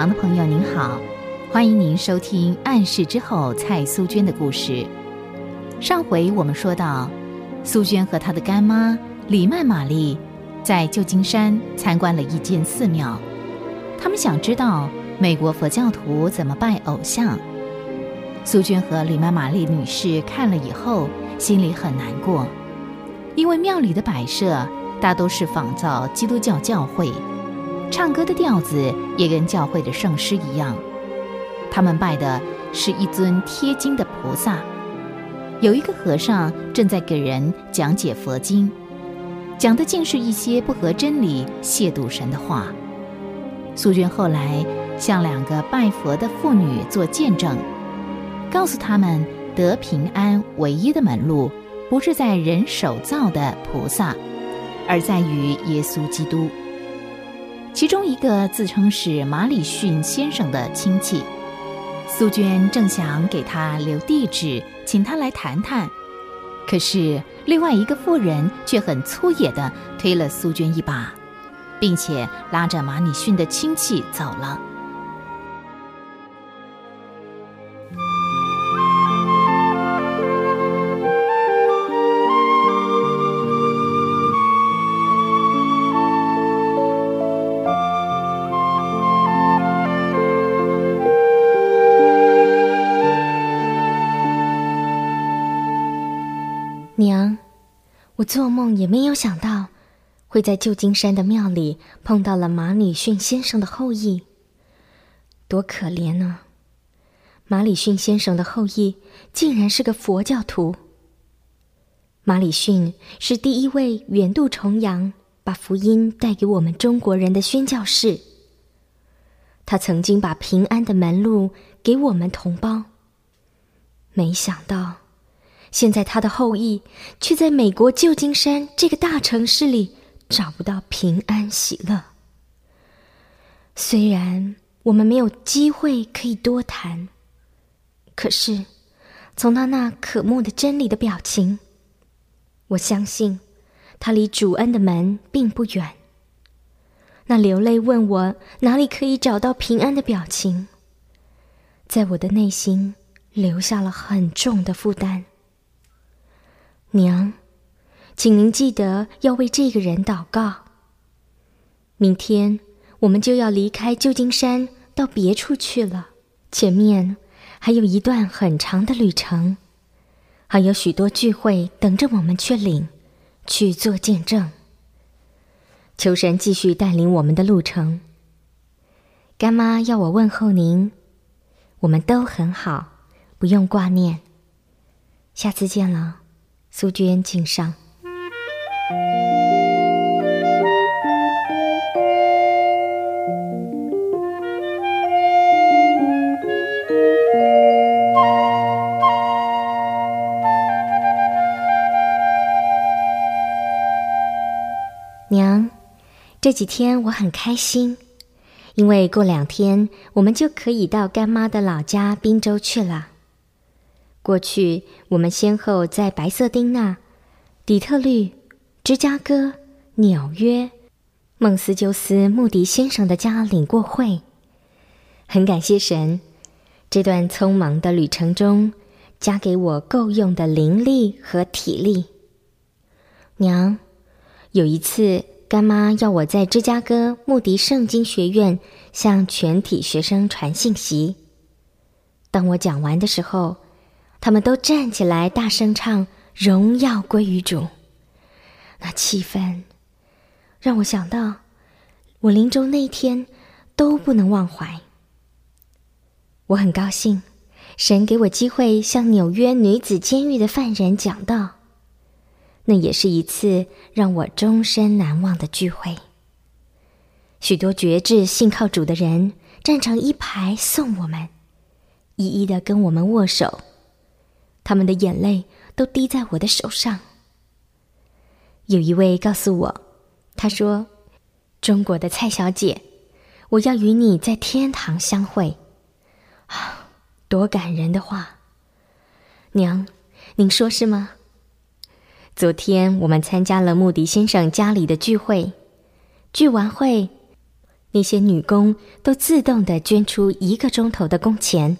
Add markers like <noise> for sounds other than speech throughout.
旁的朋友您好，欢迎您收听《暗示之后》蔡苏娟的故事。上回我们说到，苏娟和她的干妈李曼玛丽在旧金山参观了一间寺庙，他们想知道美国佛教徒怎么拜偶像。苏娟和李曼玛丽女士看了以后，心里很难过，因为庙里的摆设大都是仿造基督教教会。唱歌的调子也跟教会的圣诗一样，他们拜的是一尊贴金的菩萨。有一个和尚正在给人讲解佛经，讲的竟是一些不合真理、亵渎神的话。苏军后来向两个拜佛的妇女做见证，告诉他们得平安唯一的门路，不是在人手造的菩萨，而在于耶稣基督。其中一个自称是马里逊先生的亲戚，苏娟正想给他留地址，请他来谈谈，可是另外一个妇人却很粗野的推了苏娟一把，并且拉着马里逊的亲戚走了。做梦也没有想到，会在旧金山的庙里碰到了马里逊先生的后裔。多可怜呢！马里逊先生的后裔竟然是个佛教徒。马里逊是第一位远渡重洋，把福音带给我们中国人的宣教士。他曾经把平安的门路给我们同胞。没想到。现在他的后裔却在美国旧金山这个大城市里找不到平安喜乐。虽然我们没有机会可以多谈，可是从他那可慕的真理的表情，我相信他离主恩的门并不远。那流泪问我哪里可以找到平安的表情，在我的内心留下了很重的负担。娘，请您记得要为这个人祷告。明天我们就要离开旧金山，到别处去了。前面还有一段很长的旅程，还有许多聚会等着我们去领，去做见证。求神继续带领我们的路程。干妈要我问候您，我们都很好，不用挂念。下次见了。苏娟敬上。娘，这几天我很开心，因为过两天我们就可以到干妈的老家滨州去了。过去，我们先后在白色丁纳、底特律、芝加哥、纽约、孟斯鸠斯穆迪先生的家领过会。很感谢神，这段匆忙的旅程中，加给我够用的灵力和体力。娘，有一次，干妈要我在芝加哥穆迪圣经学院向全体学生传信息。当我讲完的时候。他们都站起来，大声唱“荣耀归于主”。那气氛让我想到，我临终那一天都不能忘怀。我很高兴，神给我机会向纽约女子监狱的犯人讲道。那也是一次让我终身难忘的聚会。许多觉志信靠主的人站成一排送我们，一一的跟我们握手。他们的眼泪都滴在我的手上。有一位告诉我，他说：“中国的蔡小姐，我要与你在天堂相会。”啊，多感人的话！娘，您说是吗？昨天我们参加了穆迪先生家里的聚会，聚完会，那些女工都自动的捐出一个钟头的工钱。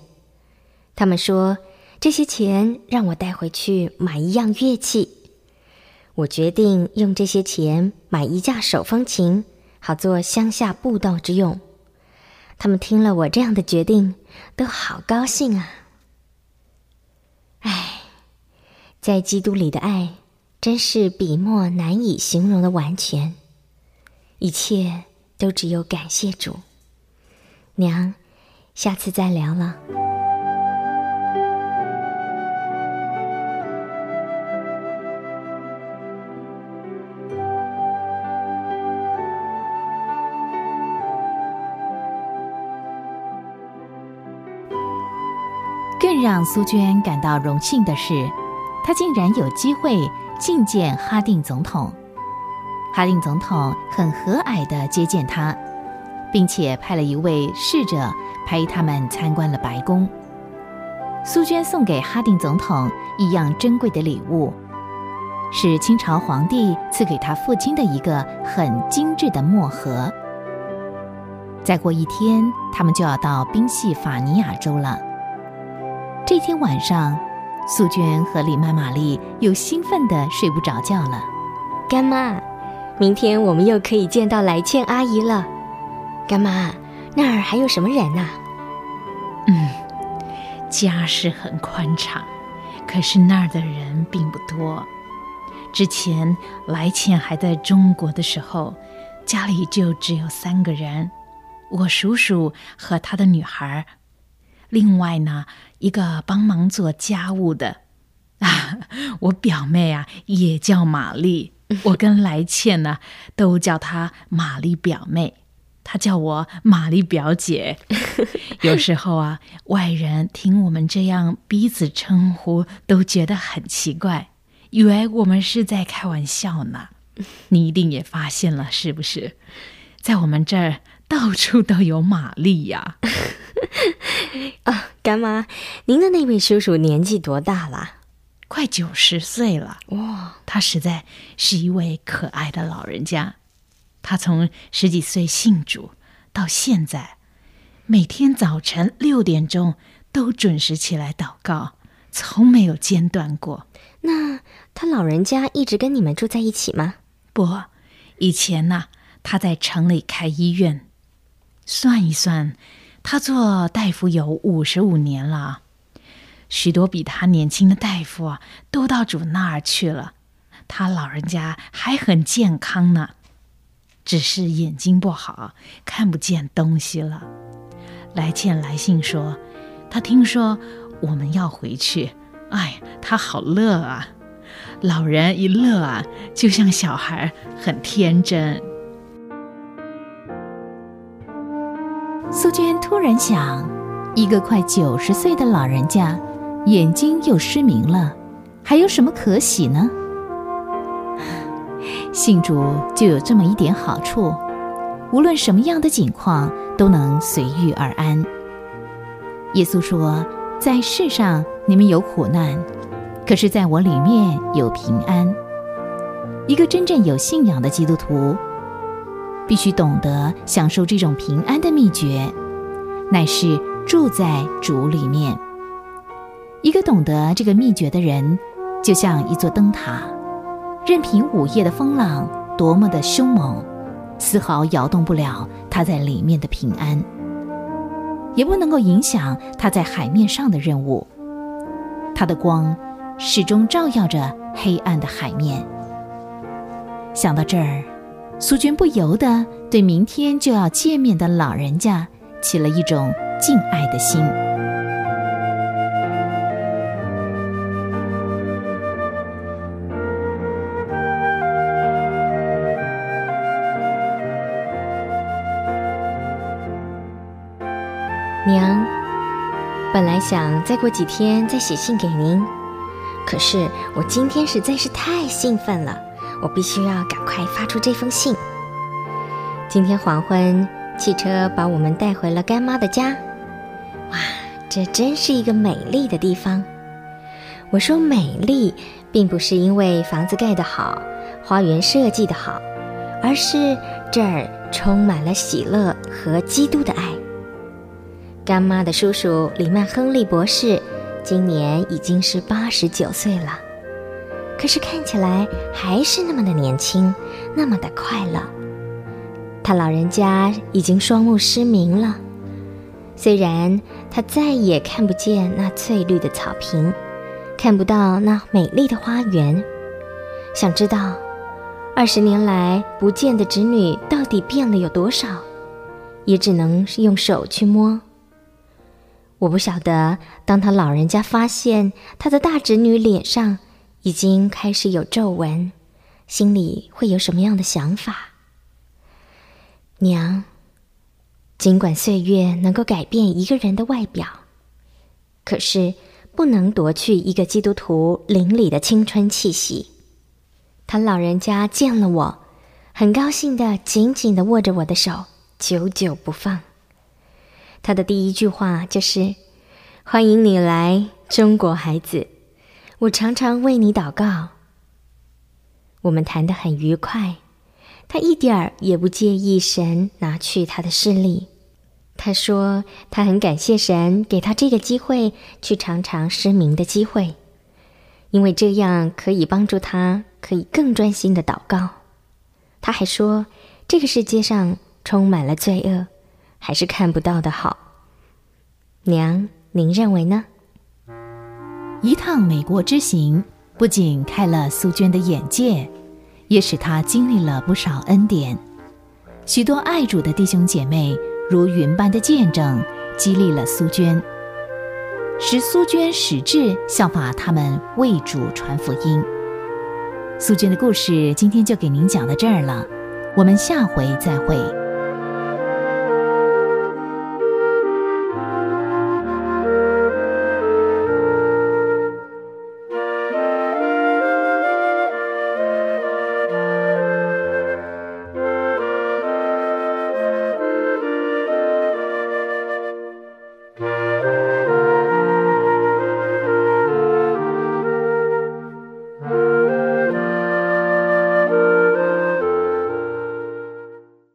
他们说，这些钱让我带回去买一样乐器。我决定用这些钱买一架手风琴，好做乡下布道之用。他们听了我这样的决定，都好高兴啊！唉，在基督里的爱，真是笔墨难以形容的完全。一切都只有感谢主。娘，下次再聊了。更让苏娟感到荣幸的是，她竟然有机会觐见哈定总统。哈定总统很和蔼地接见她，并且派了一位侍者陪他们参观了白宫。苏娟送给哈定总统一样珍贵的礼物，是清朝皇帝赐给他父亲的一个很精致的墨盒。再过一天，他们就要到宾夕法尼亚州了。这天晚上，素娟和李曼玛丽又兴奋的睡不着觉了。干妈，明天我们又可以见到来倩阿姨了。干妈，那儿还有什么人啊？嗯，家是很宽敞，可是那儿的人并不多。之前来倩还在中国的时候，家里就只有三个人，我叔叔和他的女孩。另外呢，一个帮忙做家务的 <laughs> 啊，我表妹啊也叫玛丽，<laughs> 我跟来倩呢都叫她玛丽表妹，她叫我玛丽表姐。<laughs> 有时候啊，外人听我们这样彼此称呼，都觉得很奇怪，以为我们是在开玩笑呢。你一定也发现了，是不是？在我们这儿到处都有玛丽呀。<laughs> 啊，干妈，您的那位叔叔年纪多大了？快九十岁了。哇，他实在是一位可爱的老人家。他从十几岁信主到现在，每天早晨六点钟都准时起来祷告，从没有间断过。那他老人家一直跟你们住在一起吗？不，以前呢，他在城里开医院。算一算。他做大夫有五十五年了，许多比他年轻的大夫啊，都到主那儿去了。他老人家还很健康呢，只是眼睛不好，看不见东西了。来见来信说，他听说我们要回去，哎，他好乐啊！老人一乐啊，就像小孩，很天真。娟突然想，一个快九十岁的老人家，眼睛又失明了，还有什么可喜呢？<sighs> 信主就有这么一点好处，无论什么样的境况，都能随遇而安。耶稣说：“在世上你们有苦难，可是在我里面有平安。”一个真正有信仰的基督徒。必须懂得享受这种平安的秘诀，乃是住在主里面。一个懂得这个秘诀的人，就像一座灯塔，任凭午夜的风浪多么的凶猛，丝毫摇动不了他在里面的平安，也不能够影响他在海面上的任务。他的光始终照耀着黑暗的海面。想到这儿。苏娟不由得对明天就要见面的老人家起了一种敬爱的心。娘，本来想再过几天再写信给您，可是我今天实在是太兴奋了。我必须要赶快发出这封信。今天黄昏，汽车把我们带回了干妈的家。哇，这真是一个美丽的地方。我说美丽，并不是因为房子盖得好，花园设计的好，而是这儿充满了喜乐和基督的爱。干妈的叔叔里曼·亨利博士今年已经是八十九岁了，可是看起来还是那么的年轻，那么的快乐。他老人家已经双目失明了，虽然他再也看不见那翠绿的草坪，看不到那美丽的花园。想知道二十年来不见的侄女到底变了有多少，也只能用手去摸。我不晓得，当他老人家发现他的大侄女脸上已经开始有皱纹，心里会有什么样的想法？娘，尽管岁月能够改变一个人的外表，可是不能夺去一个基督徒灵里的青春气息。他老人家见了我，很高兴的紧紧的握着我的手，久久不放。他的第一句话就是：“欢迎你来中国，孩子，我常常为你祷告。”我们谈得很愉快，他一点儿也不介意神拿去他的视力。他说他很感谢神给他这个机会去尝尝失明的机会，因为这样可以帮助他可以更专心的祷告。他还说这个世界上充满了罪恶。还是看不到的好，娘，您认为呢？一趟美国之行不仅开了苏娟的眼界，也使她经历了不少恩典。许多爱主的弟兄姐妹如云般的见证，激励了苏娟，使苏娟矢志效法他们为主传福音。苏娟的故事今天就给您讲到这儿了，我们下回再会。